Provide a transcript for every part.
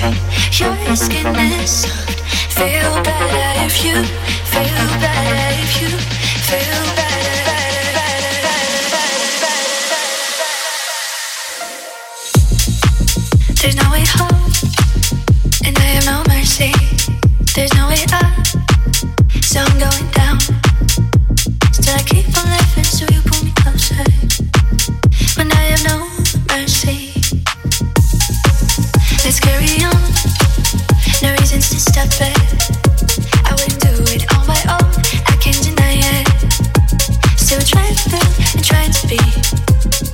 hide your skin is so when we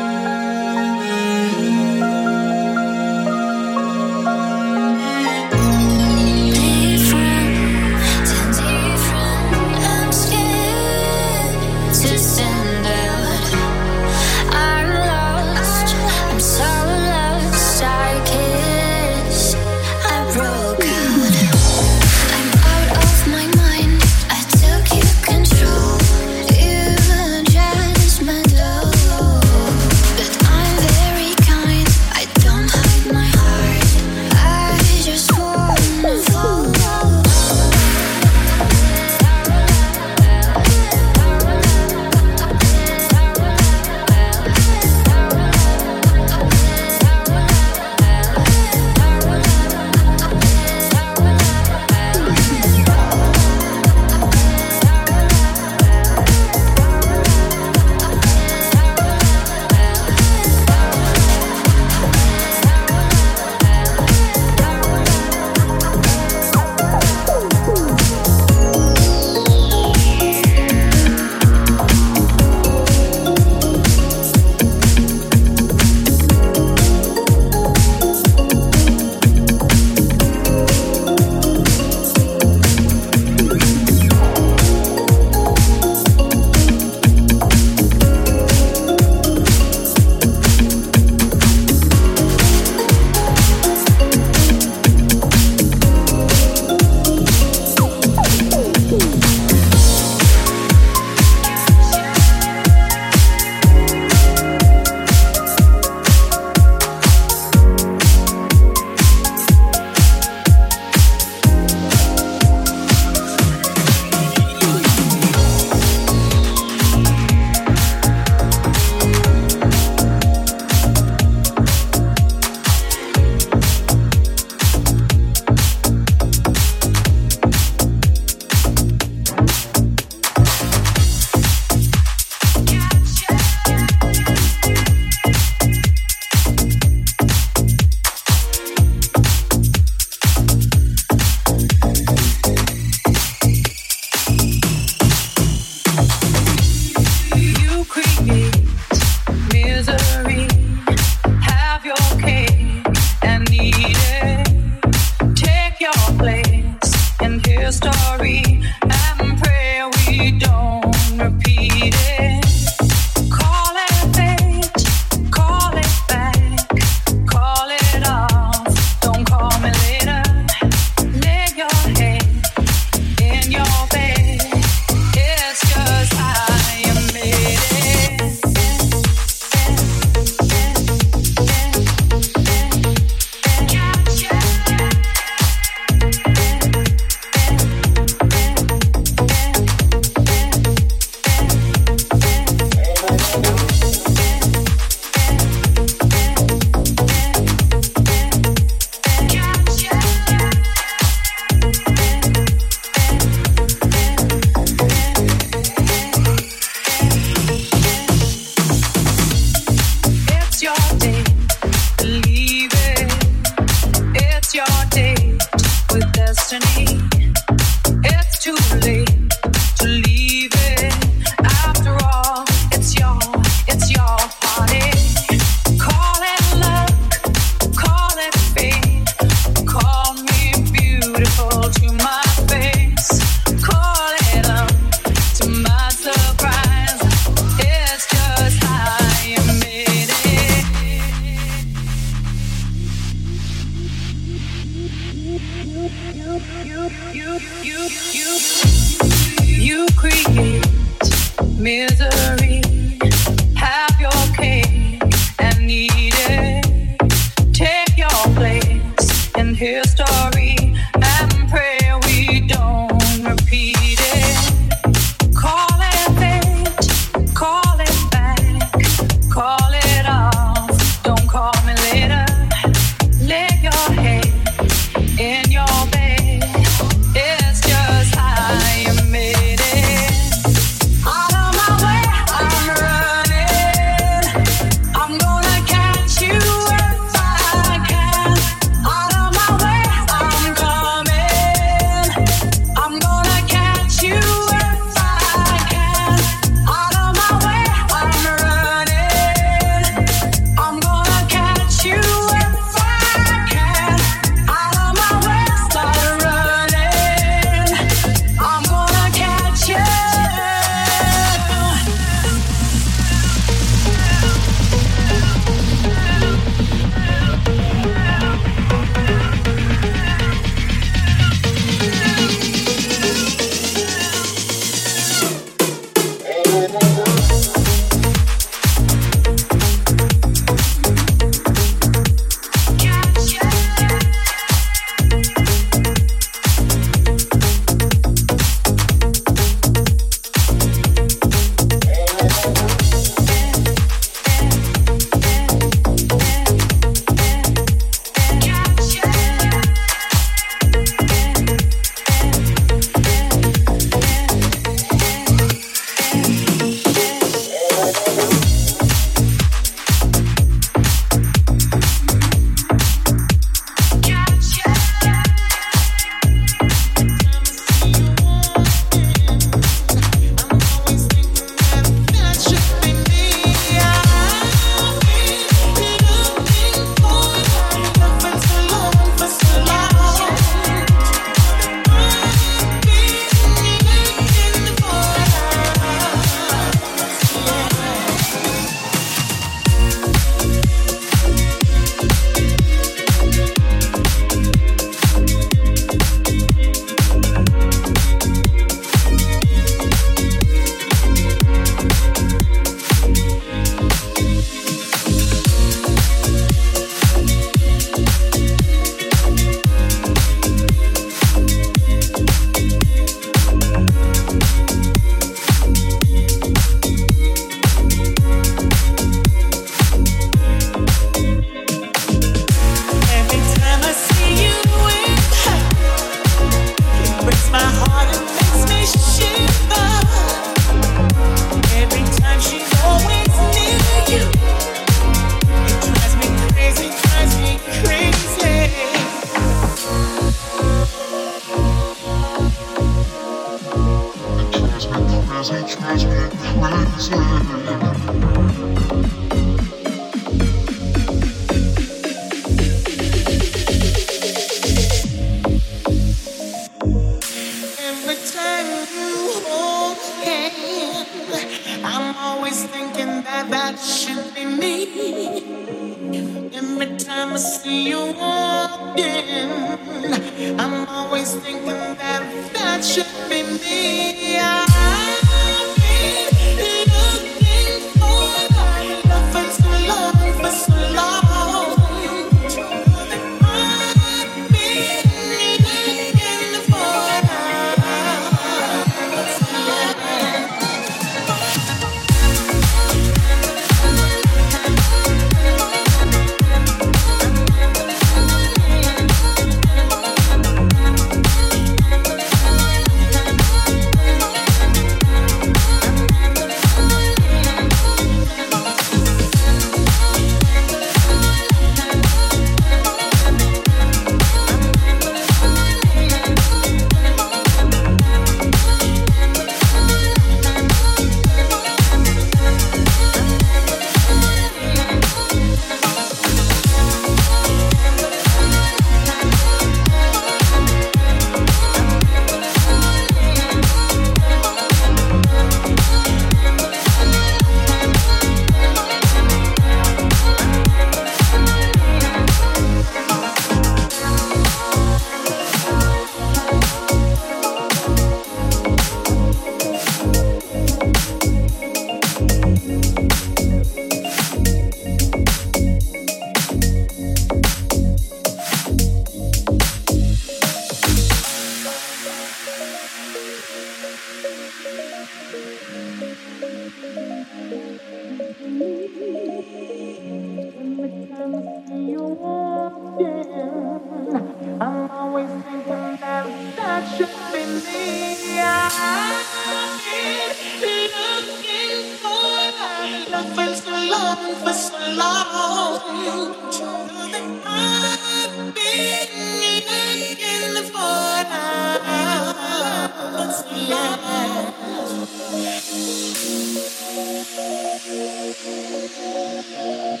Thank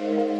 you.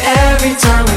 Every time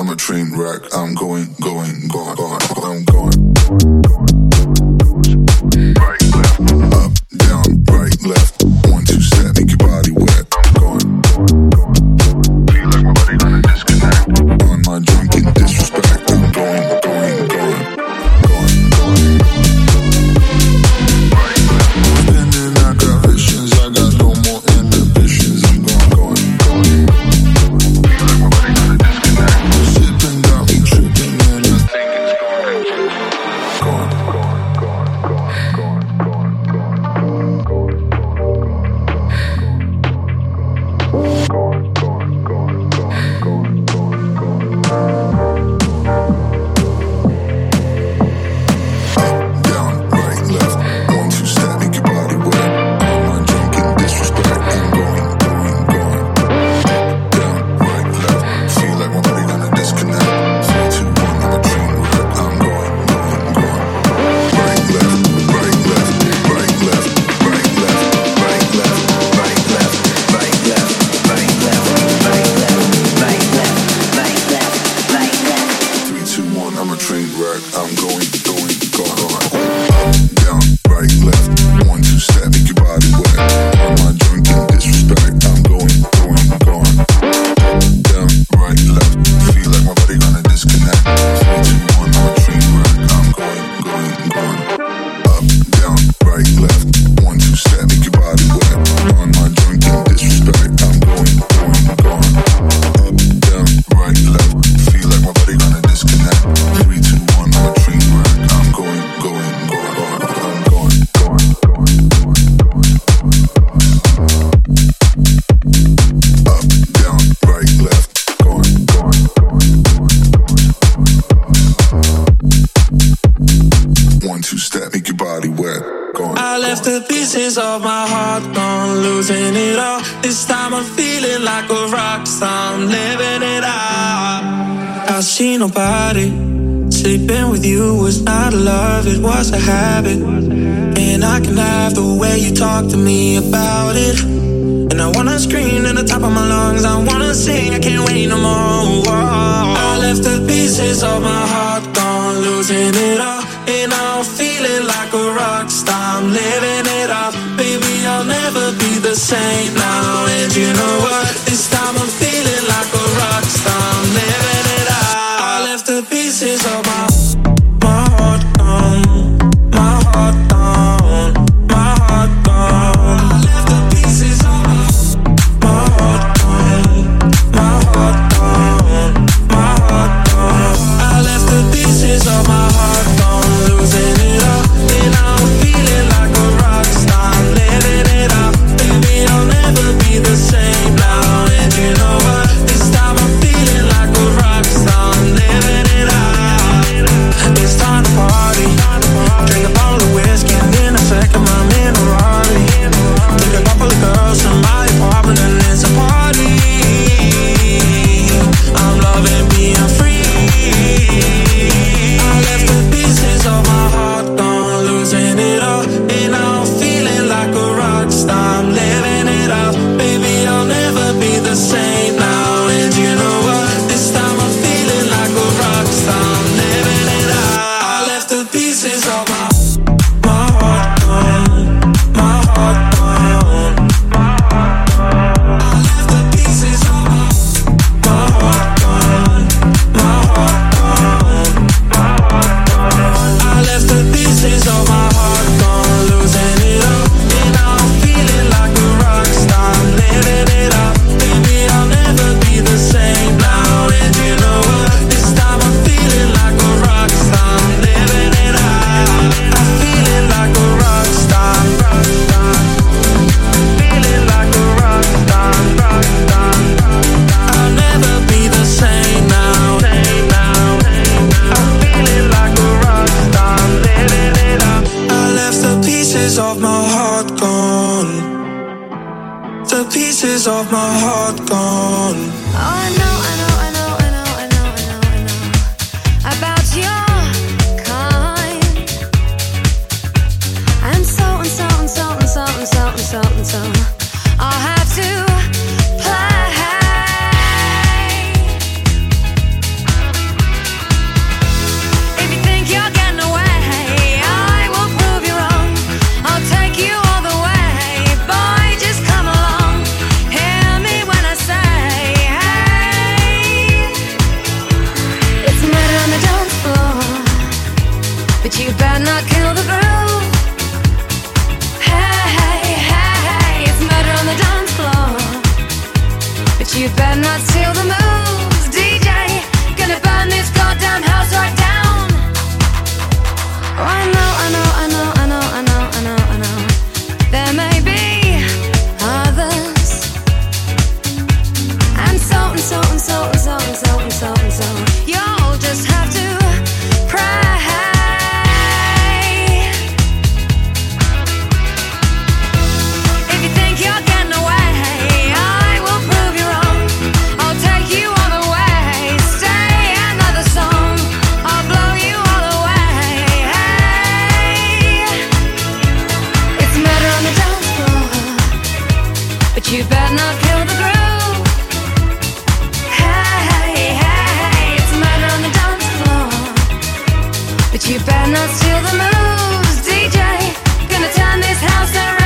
I'm a train wreck. I'm going, going, gone. I'm going. going, going. body wet. I left the pieces of my heart gone, losing it all. This time I'm feeling like a rock star, living it out. I see nobody. Sleeping with you was not a love, it was a habit. And I can have the way you talk to me about it. And I wanna scream at the top of my lungs, I wanna sing, I can't wait no more. Whoa. I left the pieces of my heart gone, losing it all. And I'm feeling like a rock star. I'm living it up. Baby, I'll never be the same now. And you know what? This time I'm feeling like a rock But you better not kill the groove. Hey, hey, it's murder on the dance floor. But you better not steal the moves, DJ. Gonna turn this house around.